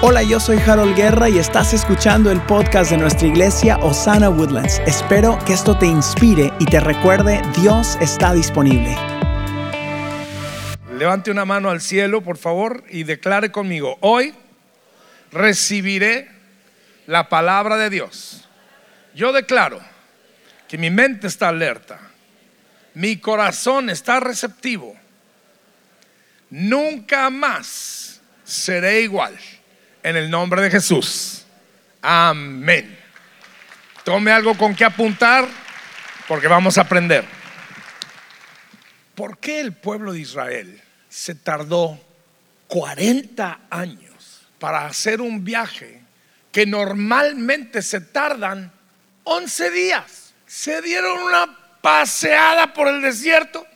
Hola, yo soy Harold Guerra y estás escuchando el podcast de nuestra iglesia Osana Woodlands. Espero que esto te inspire y te recuerde, Dios está disponible. Levante una mano al cielo, por favor, y declare conmigo, hoy recibiré la palabra de Dios. Yo declaro que mi mente está alerta, mi corazón está receptivo. Nunca más seré igual en el nombre de Jesús. Amén. Tome algo con que apuntar porque vamos a aprender. ¿Por qué el pueblo de Israel se tardó 40 años para hacer un viaje que normalmente se tardan 11 días? Se dieron una paseada por el desierto.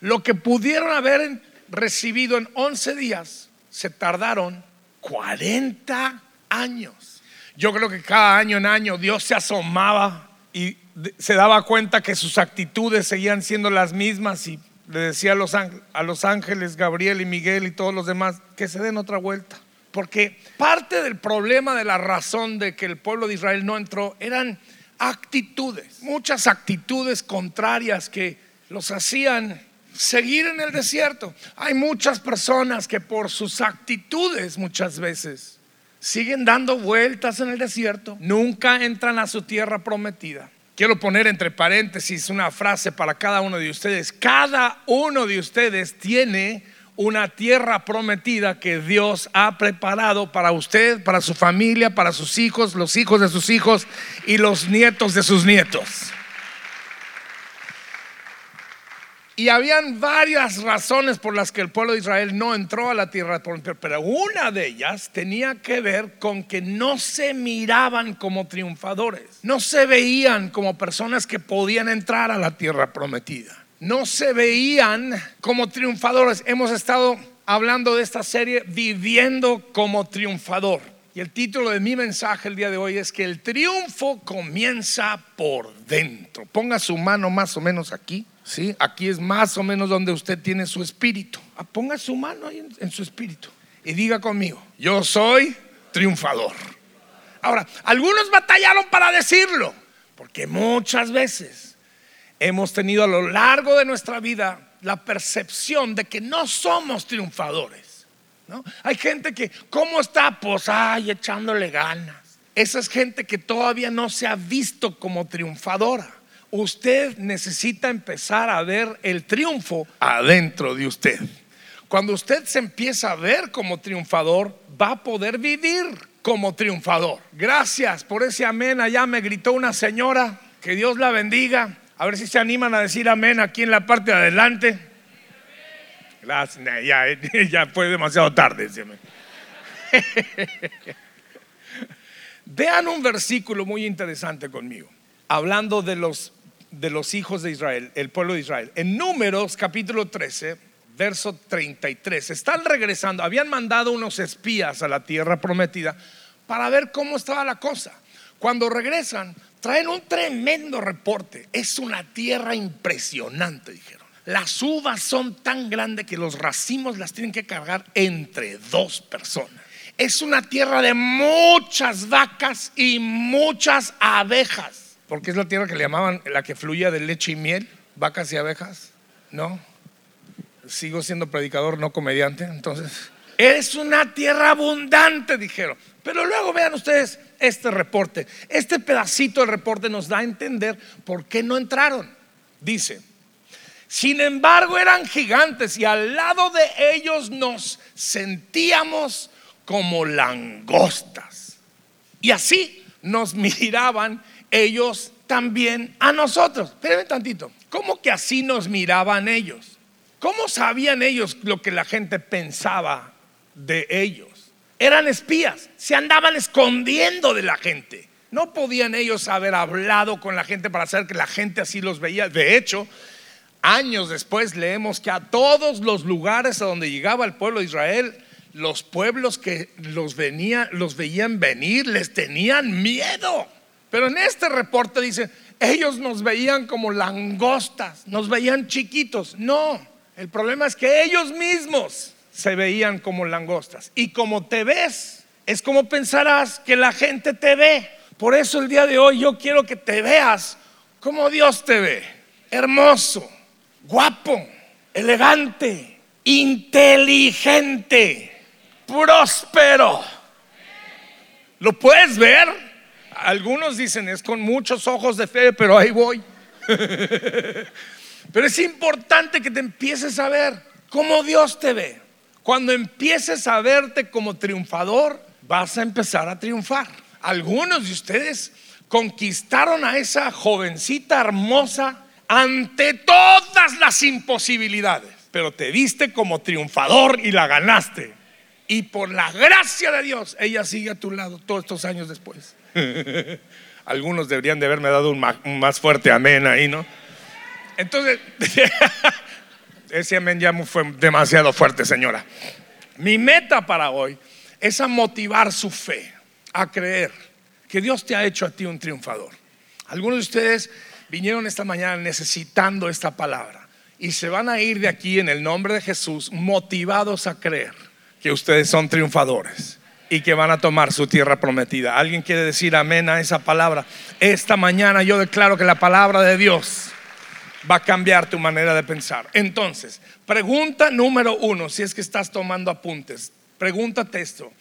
Lo que pudieron haber recibido en 11 días, se tardaron 40 años. Yo creo que cada año en año Dios se asomaba y se daba cuenta que sus actitudes seguían siendo las mismas y le decía a los, a los ángeles, Gabriel y Miguel y todos los demás, que se den otra vuelta. Porque parte del problema de la razón de que el pueblo de Israel no entró eran actitudes, muchas actitudes contrarias que los hacían seguir en el desierto. Hay muchas personas que por sus actitudes muchas veces siguen dando vueltas en el desierto, nunca entran a su tierra prometida. Quiero poner entre paréntesis una frase para cada uno de ustedes. Cada uno de ustedes tiene una tierra prometida que Dios ha preparado para usted, para su familia, para sus hijos, los hijos de sus hijos y los nietos de sus nietos. Y habían varias razones por las que el pueblo de Israel no entró a la tierra prometida, pero una de ellas tenía que ver con que no se miraban como triunfadores, no se veían como personas que podían entrar a la tierra prometida, no se veían como triunfadores. Hemos estado hablando de esta serie viviendo como triunfador. Y el título de mi mensaje el día de hoy es que el triunfo comienza por dentro. Ponga su mano más o menos aquí. ¿Sí? Aquí es más o menos donde usted tiene su espíritu. Ah, ponga su mano ahí en, su espíritu y diga conmigo, yo soy triunfador. Ahora, algunos batallaron para decirlo, porque muchas veces hemos tenido a lo largo de nuestra vida la percepción de que no somos triunfadores. ¿no? Hay gente que, ¿cómo está? Pues, ay, echándole ganas. Esa es gente que todavía no se ha visto como triunfadora usted necesita empezar a ver el triunfo adentro de usted. Cuando usted se empieza a ver como triunfador, va a poder vivir como triunfador. Gracias por ese amén. Allá me gritó una señora. Que Dios la bendiga. A ver si se animan a decir amén aquí en la parte de adelante. Gracias. Ya, ya fue demasiado tarde. Vean un versículo muy interesante conmigo, hablando de los de los hijos de Israel, el pueblo de Israel. En Números capítulo 13, verso 33, están regresando, habían mandado unos espías a la tierra prometida para ver cómo estaba la cosa. Cuando regresan, traen un tremendo reporte. Es una tierra impresionante, dijeron. Las uvas son tan grandes que los racimos las tienen que cargar entre dos personas. Es una tierra de muchas vacas y muchas abejas porque es la tierra que le llamaban la que fluía de leche y miel, vacas y abejas. No, sigo siendo predicador, no comediante. Entonces, es una tierra abundante, dijeron. Pero luego vean ustedes este reporte. Este pedacito del reporte nos da a entender por qué no entraron. Dice, sin embargo eran gigantes y al lado de ellos nos sentíamos como langostas. Y así nos miraban ellos también a nosotros. Espérenme tantito. ¿Cómo que así nos miraban ellos? ¿Cómo sabían ellos lo que la gente pensaba de ellos? Eran espías, se andaban escondiendo de la gente. No podían ellos haber hablado con la gente para hacer que la gente así los veía. De hecho, años después leemos que a todos los lugares a donde llegaba el pueblo de Israel, los pueblos que los, venía, los veían venir les tenían miedo. Pero en este reporte dice, ellos nos veían como langostas, nos veían chiquitos. No, el problema es que ellos mismos se veían como langostas. Y como te ves, es como pensarás que la gente te ve. Por eso el día de hoy yo quiero que te veas como Dios te ve. Hermoso, guapo, elegante, inteligente, próspero. ¿Lo puedes ver? Algunos dicen es con muchos ojos de fe, pero ahí voy. pero es importante que te empieces a ver como Dios te ve. Cuando empieces a verte como triunfador, vas a empezar a triunfar. Algunos de ustedes conquistaron a esa jovencita hermosa ante todas las imposibilidades, pero te viste como triunfador y la ganaste. Y por la gracia de Dios, ella sigue a tu lado todos estos años después. Algunos deberían de haberme dado un más, fuerte amén ahí, ¿no? Entonces, ese amén ya fue demasiado fuerte, señora. Mi meta para hoy es a motivar su fe, a creer que Dios te ha hecho a ti un triunfador. Algunos de ustedes vinieron esta mañana necesitando esta palabra y se van a ir de aquí en el nombre de Jesús motivados a creer que ustedes son triunfadores y que van a tomar su tierra prometida. ¿Alguien quiere decir amén a esa palabra? Esta mañana yo declaro que la palabra de Dios va a cambiar tu manera de pensar. Entonces, pregunta número uno, si es que estás tomando apuntes, pregúntate esto.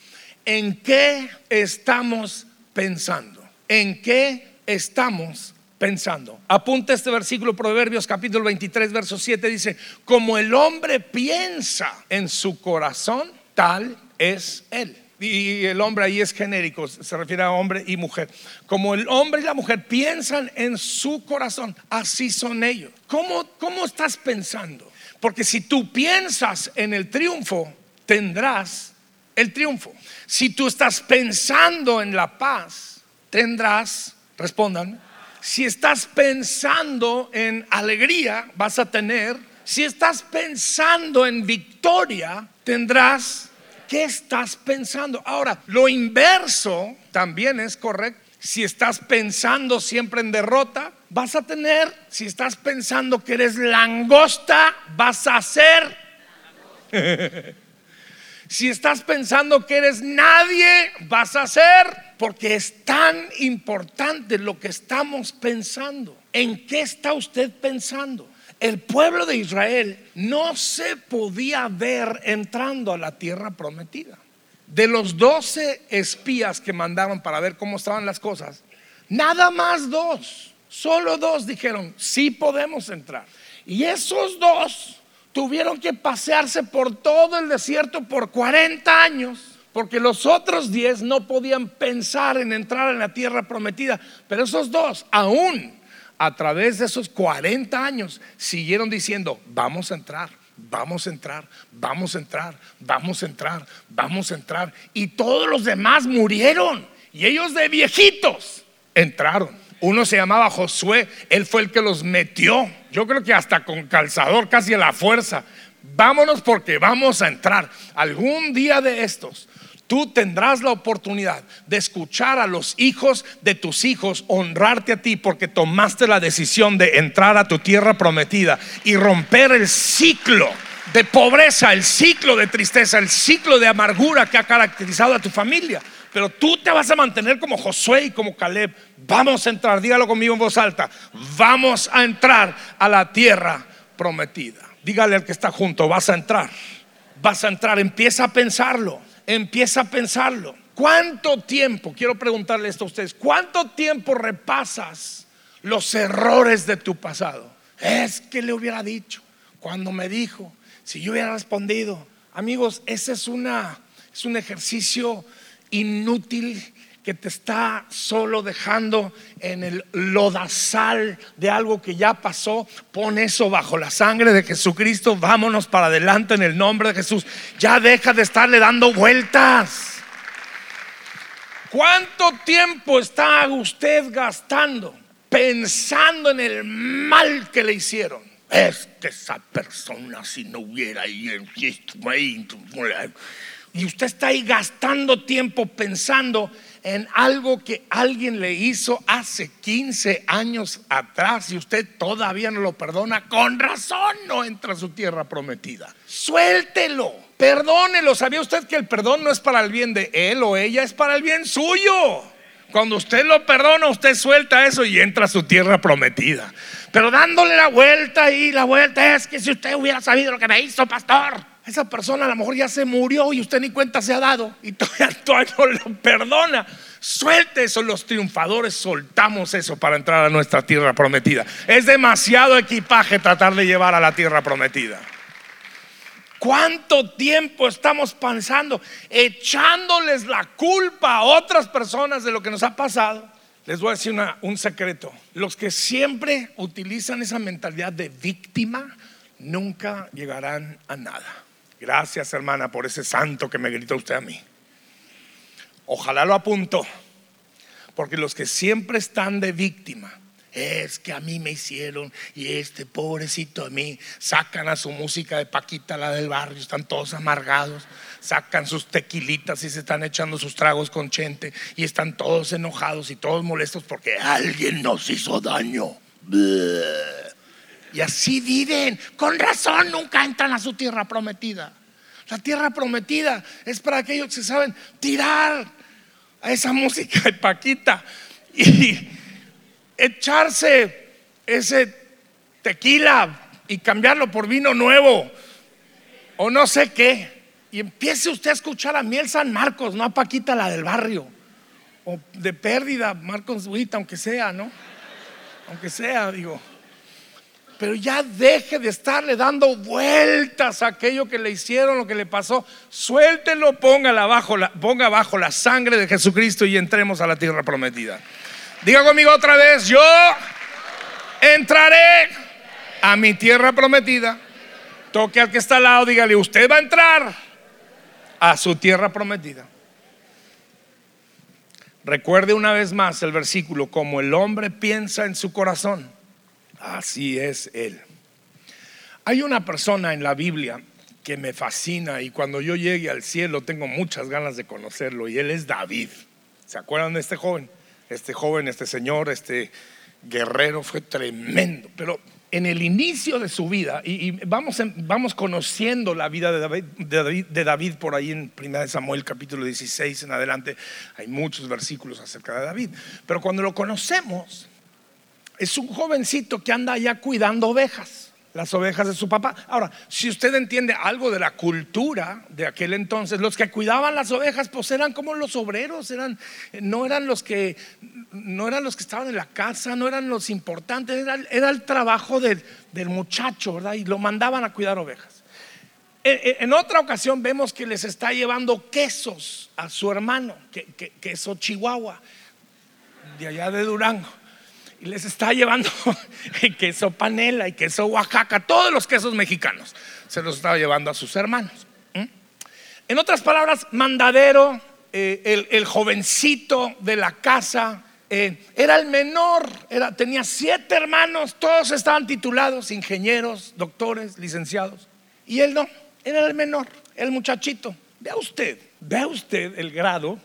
¿En qué estamos pensando? ¿En qué estamos pensando? Apunta este versículo, Proverbios capítulo 23, verso 7, dice, como el hombre piensa en su corazón, tal es él. Y el hombre ahí es genérico, se refiere a hombre y mujer. Como el hombre y la mujer piensan en su corazón, así son ellos. ¿Cómo, cómo estás pensando? Porque si tú piensas en el triunfo, tendrás el triunfo. Si tú estás pensando en la paz, tendrás, respondan, si estás pensando en alegría, vas a tener, si estás pensando en victoria, tendrás ¿Qué estás pensando? Ahora, lo inverso también es correcto. Si estás pensando siempre en derrota, vas a tener, si estás pensando que eres langosta, vas a ser. si estás pensando que eres nadie, vas a ser. Porque es tan importante lo que estamos pensando. ¿En qué está usted pensando? El pueblo de Israel no se podía ver entrando a la tierra prometida. De los doce espías que mandaron para ver cómo estaban las cosas, nada más dos, solo dos dijeron, sí podemos entrar. Y esos dos tuvieron que pasearse por todo el desierto por 40 años porque los otros diez no podían pensar en entrar en la tierra prometida, pero esos dos aún a través de esos 40 años siguieron diciendo, vamos a entrar, vamos a entrar, vamos a entrar, vamos a entrar, vamos a entrar. Y todos los demás murieron. Y ellos de viejitos entraron. Uno se llamaba Josué, él fue el que los metió. Yo creo que hasta con calzador, casi a la fuerza. Vámonos porque vamos a entrar. Algún día de estos Tú tendrás la oportunidad de escuchar a los hijos de tus hijos honrarte a ti porque tomaste la decisión de entrar a tu tierra prometida y romper el ciclo de pobreza, el ciclo de tristeza, el ciclo de amargura que ha caracterizado a tu familia. Pero tú te vas a mantener como Josué y como Caleb. Vamos a entrar, dígalo conmigo en voz alta. Vamos a entrar a la tierra prometida. Dígale al que está junto, vas a entrar. Vas a entrar, empieza a pensarlo empieza a pensarlo. ¿Cuánto tiempo, quiero preguntarle esto a ustedes, cuánto tiempo repasas los errores de tu pasado? Es que le hubiera dicho, cuando me dijo, si yo hubiera respondido, amigos, ese es, una, es un ejercicio inútil que te está solo dejando en el lodazal de algo que ya pasó, pon eso bajo la sangre de Jesucristo, vámonos para adelante en el nombre de Jesús. Ya deja de estarle dando vueltas. ¿Cuánto tiempo está usted gastando pensando en el mal que le hicieron? Es que esa persona si no hubiera y usted está ahí gastando tiempo pensando en algo que alguien le hizo hace 15 años atrás y usted todavía no lo perdona, con razón no entra a su tierra prometida. Suéltelo. Perdónelo. ¿Sabía usted que el perdón no es para el bien de él o ella, es para el bien suyo? Cuando usted lo perdona, usted suelta eso y entra a su tierra prometida. Pero dándole la vuelta y la vuelta es que si usted hubiera sabido lo que me hizo, pastor, esa persona a lo mejor ya se murió y usted ni cuenta se ha dado y todavía, todavía no lo perdona. Suelte eso, los triunfadores soltamos eso para entrar a nuestra tierra prometida. Es demasiado equipaje tratar de llevar a la tierra prometida. ¿Cuánto tiempo estamos pensando, echándoles la culpa a otras personas de lo que nos ha pasado? Les voy a decir un secreto. Los que siempre utilizan esa mentalidad de víctima nunca llegarán a nada. Gracias hermana por ese santo que me gritó usted a mí. Ojalá lo apunto, porque los que siempre están de víctima, es que a mí me hicieron y este pobrecito a mí, sacan a su música de Paquita, la del barrio, están todos amargados, sacan sus tequilitas y se están echando sus tragos con chente y están todos enojados y todos molestos porque alguien nos hizo daño. Y así viven, con razón nunca entran a su tierra prometida. La tierra prometida es para aquellos que saben tirar a esa música de Paquita y echarse ese tequila y cambiarlo por vino nuevo o no sé qué. Y empiece usted a escuchar a Miel San Marcos, no a Paquita la del barrio. O de pérdida, Marcos Huita, aunque sea, ¿no? Aunque sea, digo. Pero ya deje de estarle dando vueltas a aquello que le hicieron, lo que le pasó. Suéltelo, abajo, ponga abajo la sangre de Jesucristo y entremos a la tierra prometida. Diga conmigo otra vez, yo entraré a mi tierra prometida. Toque al que está al lado, dígale, usted va a entrar a su tierra prometida. Recuerde una vez más el versículo, como el hombre piensa en su corazón, así es él. Hay una persona en la Biblia que me fascina y cuando yo llegue al cielo tengo muchas ganas de conocerlo y él es David. ¿Se acuerdan de este joven? este joven, este señor, este guerrero fue tremendo. Pero en el inicio de su vida, y, vamos, vamos conociendo la vida de David, de David, por ahí en 1 Samuel capítulo 16 en adelante, hay muchos versículos acerca de David. Pero cuando lo conocemos, es un jovencito que anda allá cuidando ovejas las ovejas de su papá. Ahora, si usted entiende algo de la cultura de aquel entonces, los que cuidaban las ovejas, pues eran como los obreros, eran, no eran los que, no eran los que estaban en la casa, no eran los importantes, era, el trabajo del, muchacho, ¿verdad? Y lo mandaban a cuidar ovejas. En, otra ocasión vemos que les está llevando quesos a su hermano, que, queso Chihuahua, de allá de Durango y les está llevando queso panela y queso Oaxaca, todos los quesos mexicanos, se los estaba llevando a sus hermanos. En otras palabras, mandadero, eh, el, jovencito de la casa, eh, era el menor, tenía siete hermanos, todos estaban titulados, ingenieros, doctores, licenciados, y él no, era el menor, el muchachito. Vea usted, vea usted el grado,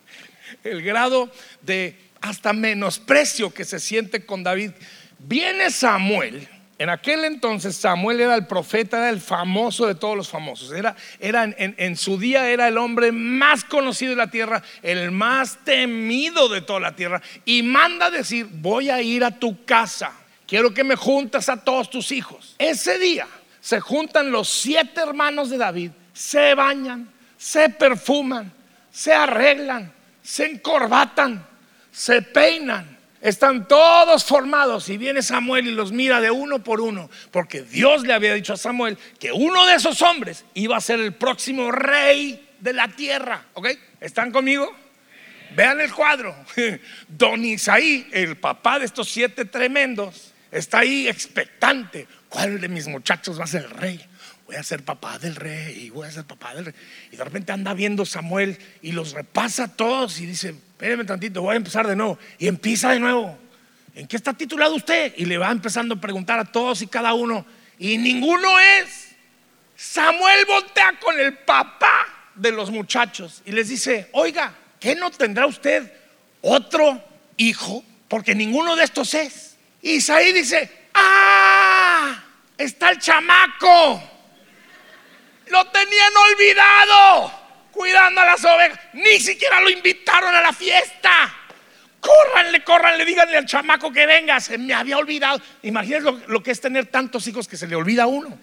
el grado de hasta menosprecio que se siente con David. Viene Samuel, en aquel entonces Samuel era el profeta, era el famoso de todos los famosos, era, era en, en, su día era el hombre más conocido de la tierra, el más temido de toda la tierra, y manda decir, voy a ir a tu casa, quiero que me juntas a todos tus hijos. Ese día se juntan los siete hermanos de David, se bañan, se perfuman, se arreglan, se encorbatan se peinan, están todos formados y viene Samuel y los mira de uno por uno, porque Dios le había dicho a Samuel que uno de esos hombres iba a ser el próximo rey de la tierra. ¿Ok? ¿Están conmigo? Vean el cuadro. Don Isaí, el papá de estos siete tremendos, está ahí expectante. ¿Cuál de mis muchachos va a ser el rey? Voy a ser papá del rey, voy a ser papá del rey. Y de repente anda viendo Samuel y los repasa todos y dice, espéreme tantito, voy a empezar de nuevo. Y empieza de nuevo. ¿En qué está titulado usted? Y le va empezando a preguntar a todos y cada uno. Y ninguno es. Samuel voltea con el papá de los muchachos y les dice, oiga, ¿qué no tendrá usted otro hijo? Porque ninguno de estos es. Y Isaí dice, ah, está el chamaco. Lo tenían olvidado, cuidando a las ovejas. Ni siquiera lo invitaron a la fiesta. Córranle, córranle, díganle al chamaco que venga. Se me había olvidado. Imagínense lo, que es tener tantos hijos que se le olvida a uno.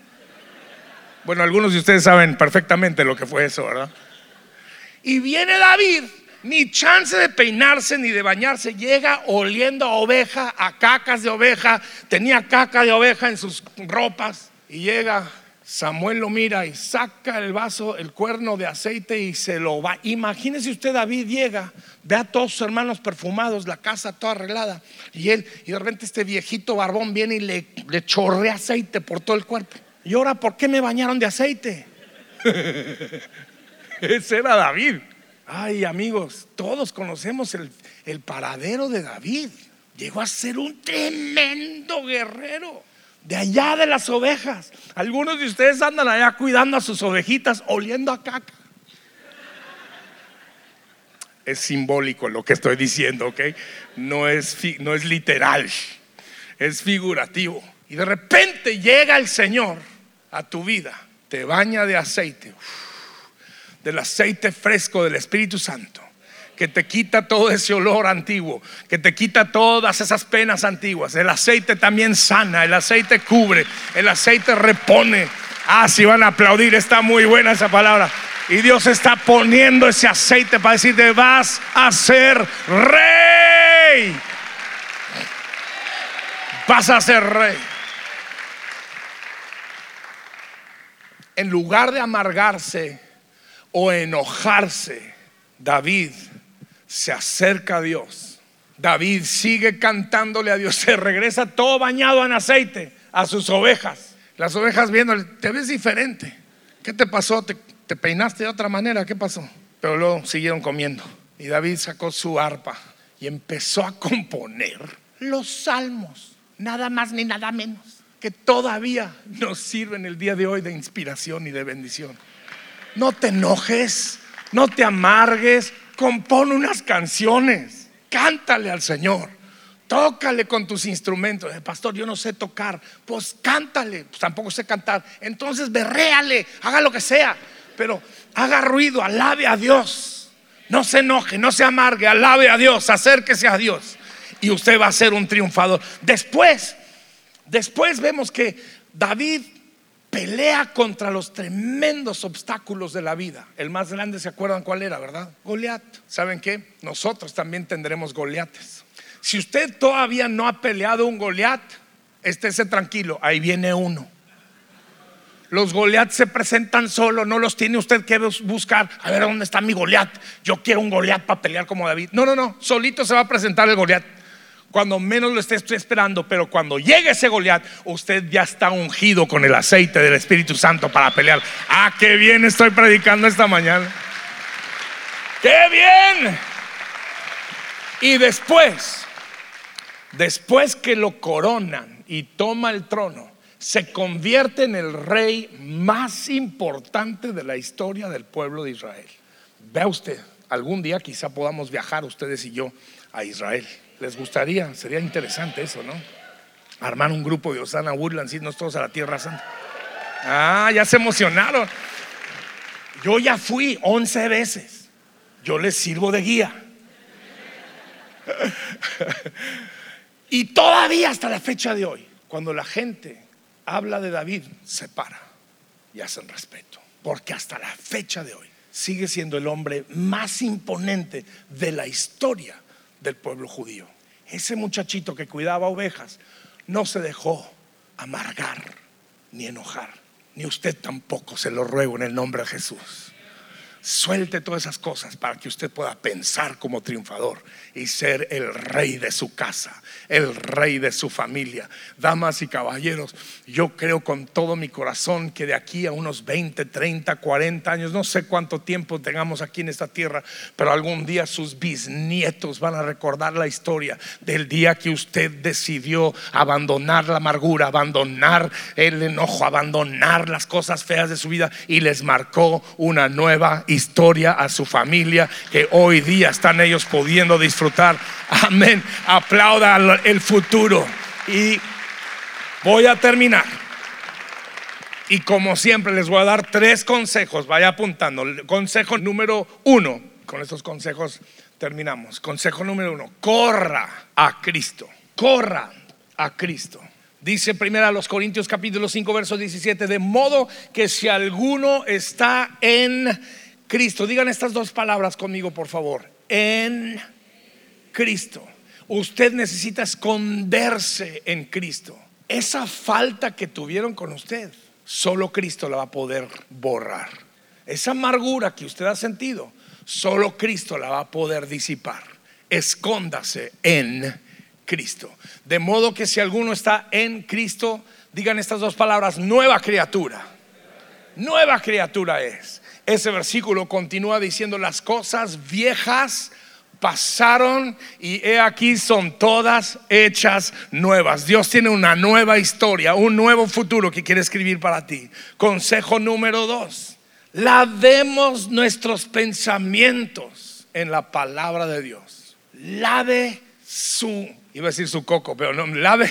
Bueno, algunos de ustedes saben perfectamente lo que fue eso, ¿verdad? Y viene David, ni chance de peinarse ni de bañarse, llega oliendo a oveja, a cacas de oveja, tenía caca de oveja en sus ropas y llega Samuel lo mira y saca el vaso, el cuerno de aceite y se lo va. Imagínese usted, David llega, ve a todos sus hermanos perfumados, la casa toda arreglada, y él, y de repente este viejito barbón viene y le, le chorrea aceite por todo el cuerpo. Y ahora, ¿por qué me bañaron de aceite? Ese era David. Ay, amigos, todos conocemos el, el paradero de David. Llegó a ser un tremendo guerrero de allá de las ovejas. Algunos de ustedes andan allá cuidando a sus ovejitas, oliendo a caca. Es simbólico lo que estoy diciendo, ¿ok? No es, no es literal, es figurativo. Y de repente llega el Señor a tu vida, te baña de aceite, del aceite fresco del Espíritu Santo que te quita todo ese olor antiguo, que te quita todas esas penas antiguas. El aceite también sana, el aceite cubre, el aceite repone. Ah, si van a aplaudir, está muy buena esa palabra. Y Dios está poniendo ese aceite para decirte, vas a ser rey. Vas a ser rey. En lugar de amargarse o enojarse, David se acerca a Dios. David sigue cantándole a Dios, se regresa todo bañado en aceite a sus ovejas. Las ovejas viendo, te ves diferente. ¿Qué te pasó? ¿Te, te peinaste de otra manera? ¿Qué pasó? Pero luego siguieron comiendo. Y David sacó su arpa y empezó a componer los salmos, nada más ni nada menos, que todavía nos sirven el día de hoy de inspiración y de bendición. No te enojes, no te amargues, compone unas canciones, cántale al Señor, tócale con tus instrumentos. El pastor, yo no sé tocar, pues cántale, pues tampoco sé cantar. Entonces berréale, haga lo que sea, pero haga ruido, alabe a Dios. No se enoje, no se amargue, alabe a Dios, acérquese a Dios. Y usted va a ser un triunfador. Después, después vemos que David pelea contra los tremendos obstáculos de la vida. El más grande, ¿se acuerdan cuál era, verdad? Goliat. ¿Saben qué? Nosotros también tendremos Goliates. Si usted todavía no ha peleado un Goliat, estése tranquilo, ahí viene uno. Los Goliat se presentan solo, no los tiene usted que buscar. A ver, ¿dónde está mi Goliat? Yo quiero un Goliat para pelear como David. No, no, no, solito se va a presentar el Goliat cuando menos lo esté esperando, pero cuando llegue ese Goliat, usted ya está ungido con el aceite del Espíritu Santo para pelear. Ah, qué bien estoy predicando esta mañana. ¡Qué bien! Y después, después que lo coronan y toma el trono, se convierte en el rey más importante de la historia del pueblo de Israel. Vea usted, algún día quizá podamos viajar ustedes y yo a Israel. ¿Les gustaría? Sería interesante eso, ¿no? Armar un grupo de Osana Woodlands, irnos todos a la Tierra Santa. Ah, ya se emocionaron. Yo ya fui 11 veces. Yo les sirvo de guía. y todavía hasta la fecha de hoy, cuando la gente habla de David, se para y hacen respeto. Porque hasta la fecha de hoy sigue siendo el hombre más imponente de la historia del pueblo judío. Ese muchachito que cuidaba ovejas no se dejó amargar ni enojar, ni usted tampoco, se lo ruego en el nombre de Jesús. Suelte todas esas cosas para que usted pueda pensar como triunfador y ser el rey de su casa, el rey de su familia. Damas y caballeros, yo creo con todo mi corazón que de aquí a unos 20, 30, 40 años, no sé cuánto tiempo tengamos aquí en esta tierra, pero algún día sus bisnietos van a recordar la historia del día que usted decidió abandonar la amargura, abandonar el enojo, abandonar las cosas feas de su vida y les marcó una nueva historia a su familia que hoy día están ellos pudiendo disfrutar Amén. Aplauda el futuro. Y voy a terminar. Y como siempre les voy a dar tres consejos, vaya apuntando. Consejo número uno, con estos consejos terminamos. Consejo número uno, corra a Cristo, corra a Cristo. Dice primero a los Corintios capítulo 5 verso 17, de modo que si alguno está en Cristo, digan estas dos palabras conmigo por favor, en Cristo. Usted necesita esconderse en Cristo. Esa falta que tuvieron con usted solo Cristo la va a poder borrar. Esa amargura que usted ha sentido, solo Cristo la va a poder disipar. Escóndase en Cristo. De modo que si alguno está en Cristo, digan estas dos palabras, nueva criatura. Nueva criatura es. Ese versículo continúa diciendo las cosas viejas pasaron y he aquí son todas hechas nuevas. Dios tiene una nueva historia, un nuevo futuro que quiere escribir para ti. Consejo número dos, lavemos nuestros pensamientos en la palabra de Dios. Lave su, iba a decir su coco, pero no, lave,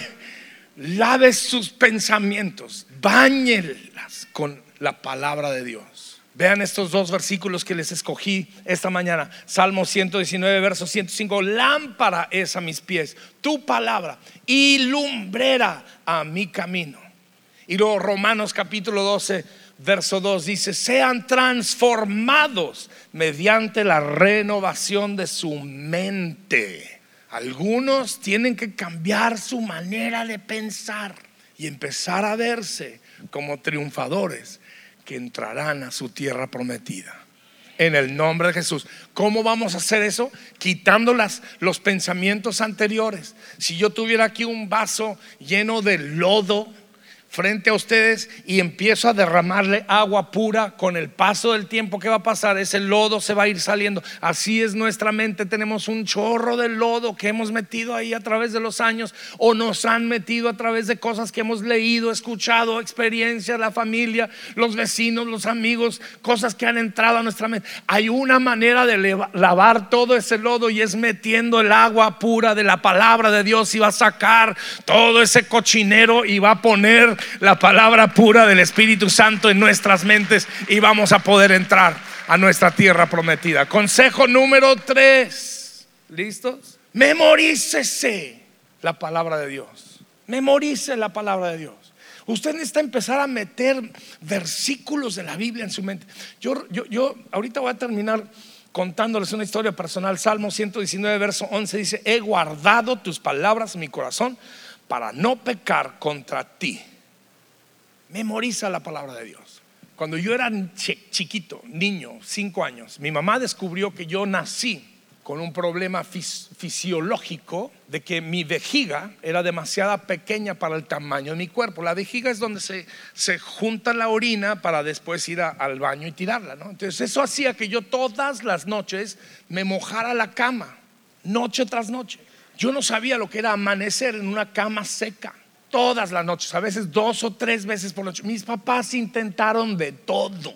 lave sus pensamientos, bañelas con la palabra de Dios. Vean estos dos versículos que les escogí esta mañana. Salmo 119, verso 105. Lámpara es a mis pies tu palabra y lumbrera a mi camino. Y luego Romanos capítulo 12, verso 2 dice, sean transformados mediante la renovación de su mente. Algunos tienen que cambiar su manera de pensar y empezar a verse como triunfadores que entrarán a su tierra prometida. En el nombre de Jesús. ¿Cómo vamos a hacer eso? Quitando las, los pensamientos anteriores. Si yo tuviera aquí un vaso lleno de lodo, frente a ustedes y empiezo a derramarle agua pura con el paso del tiempo que va a pasar, ese lodo se va a ir saliendo. Así es nuestra mente, tenemos un chorro de lodo que hemos metido ahí a través de los años o nos han metido a través de cosas que hemos leído, escuchado, experiencias, la familia, los vecinos, los amigos, cosas que han entrado a nuestra mente. Hay una manera de lavar todo ese lodo y es metiendo el agua pura de la palabra de Dios y va a sacar todo ese cochinero y va a poner la palabra pura del Espíritu Santo en nuestras mentes y vamos a poder entrar a nuestra tierra prometida. Consejo número tres. ¿Listos? Memorícese la palabra de Dios. Memorice la palabra de Dios. Usted necesita empezar a meter versículos de la Biblia en su mente. Yo, yo, yo ahorita voy a terminar contándoles una historia personal. Salmo 119, verso 11 dice, he guardado tus palabras en mi corazón para no pecar contra ti. Memoriza la palabra de Dios. Cuando yo era chiquito, niño, cinco años, mi mamá descubrió que yo nací con un problema fisiológico de que mi vejiga era demasiado pequeña para el tamaño de mi cuerpo. La vejiga es donde se, se junta la orina para después ir al baño y tirarla. ¿no? Entonces eso hacía que yo todas las noches me mojara la cama, noche tras noche. Yo no sabía lo que era amanecer en una cama seca todas las noches, a veces dos o tres veces por noche. Mis papás intentaron de todo.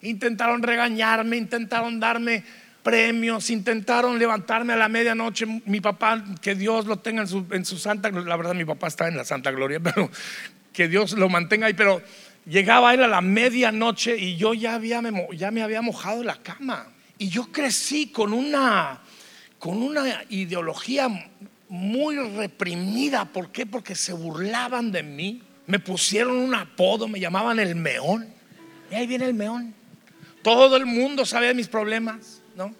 Intentaron regañarme, intentaron darme premios, intentaron levantarme a la medianoche. Mi papá, que Dios lo tenga en su, en su santa la verdad mi papá está en la santa gloria, pero que Dios lo mantenga ahí. Pero llegaba él a la medianoche y yo ya, había, ya me había mojado la cama. Y yo crecí con una, con una ideología muy reprimida. ¿Por qué? Porque se burlaban de mí. Me pusieron un apodo, me llamaban el meón. Y ahí viene el meón. Todo el mundo sabe de mis problemas, ¿no?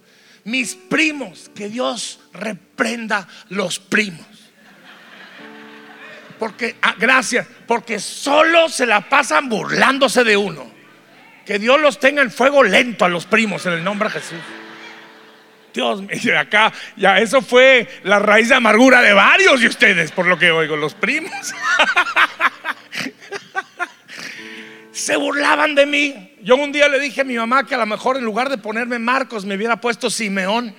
Mis primos, que Dios reprenda los primos. Porque, ah, gracias, porque solo se la pasan burlándose de uno. Que Dios los tenga en fuego lento a los primos en el nombre de Jesús. Dios mío, acá ya eso fue la raíz de amargura de varios de ustedes, por lo que oigo, los primos. Se burlaban de mí. Yo un día le dije a mi mamá que a lo mejor en lugar de ponerme Marcos me hubiera puesto Simeón.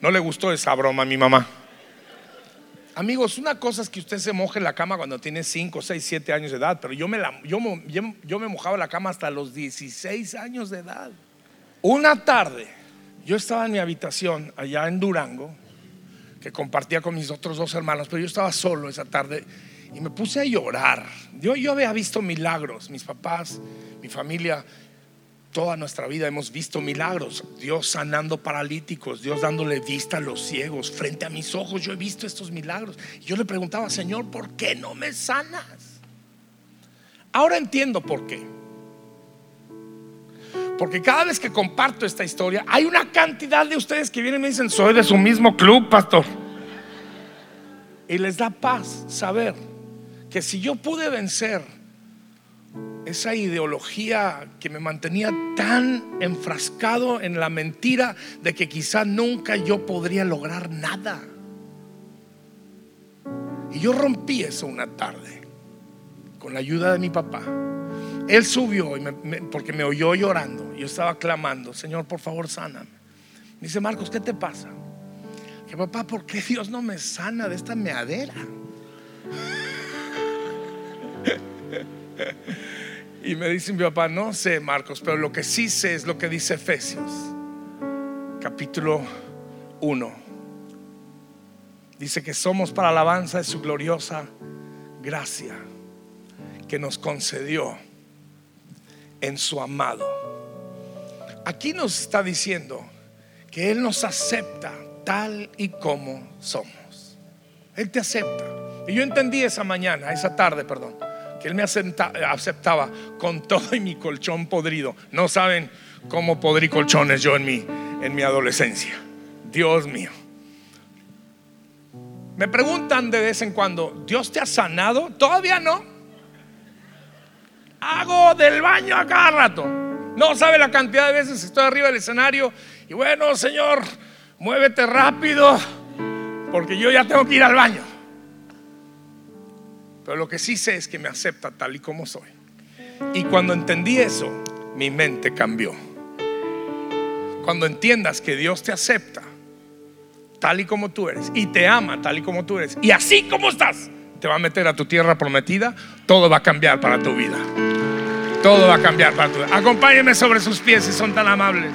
No le gustó esa broma a mi mamá. Amigos, una cosa es que usted se moje en la cama cuando tiene 5, 6, 7 años de edad, pero yo me, yo, yo me mojaba la cama hasta los 16 años de edad. Una tarde, yo estaba en mi habitación allá en Durango, que compartía con mis otros dos hermanos, pero yo estaba solo esa tarde Y me puse a llorar. Yo, yo había visto milagros, mis papás, mi familia, toda nuestra vida hemos visto milagros. Dios sanando paralíticos, Dios dándole vista a los ciegos. Frente a mis ojos yo he visto estos milagros. yo le preguntaba, Señor, ¿por qué no me sanas? Ahora entiendo por qué. Porque cada vez que comparto esta historia, hay una cantidad de ustedes que vienen y me dicen, soy de su mismo club, pastor. Y les da paz saber que si yo pude vencer esa ideología que me mantenía tan enfrascado en la mentira de que quizá nunca yo podría lograr nada. Y yo rompí eso una tarde con la ayuda de mi papá. Él subió porque me oyó llorando. Yo estaba clamando, Señor, por favor, sana. Me dice, Marcos, ¿qué te pasa? Que papá, ¿por qué Dios no me sana de esta meadera? y me dice mi papá, no sé, Marcos, pero lo que sí sé es lo que dice Efesios, capítulo 1. Dice que somos para alabanza de su gloriosa gracia que nos concedió en su amado. Aquí nos está diciendo que Él nos acepta tal y como somos. Él te acepta. Y yo entendí esa mañana, esa tarde, perdón, que Él me aceptaba con todo y mi colchón podrido. No saben cómo podrí colchones yo en mi, en mi adolescencia. Dios mío. Me preguntan de vez en cuando, ¿Dios te ha sanado? Todavía no hago del baño a cada rato. No sabe la cantidad de veces estoy arriba del escenario y bueno, Señor, muévete rápido porque yo ya tengo que ir al baño. Pero lo que sí sé es que me acepta tal y como soy. Y cuando entendí eso, mi mente cambió. Cuando entiendas que Dios te acepta tal y como tú eres y te ama tal y como tú eres y así como estás, te va a meter a tu tierra prometida, todo va a cambiar para tu vida. Todo va a cambiar para tu vida. Acompáñenme sobre sus pies si son tan amables.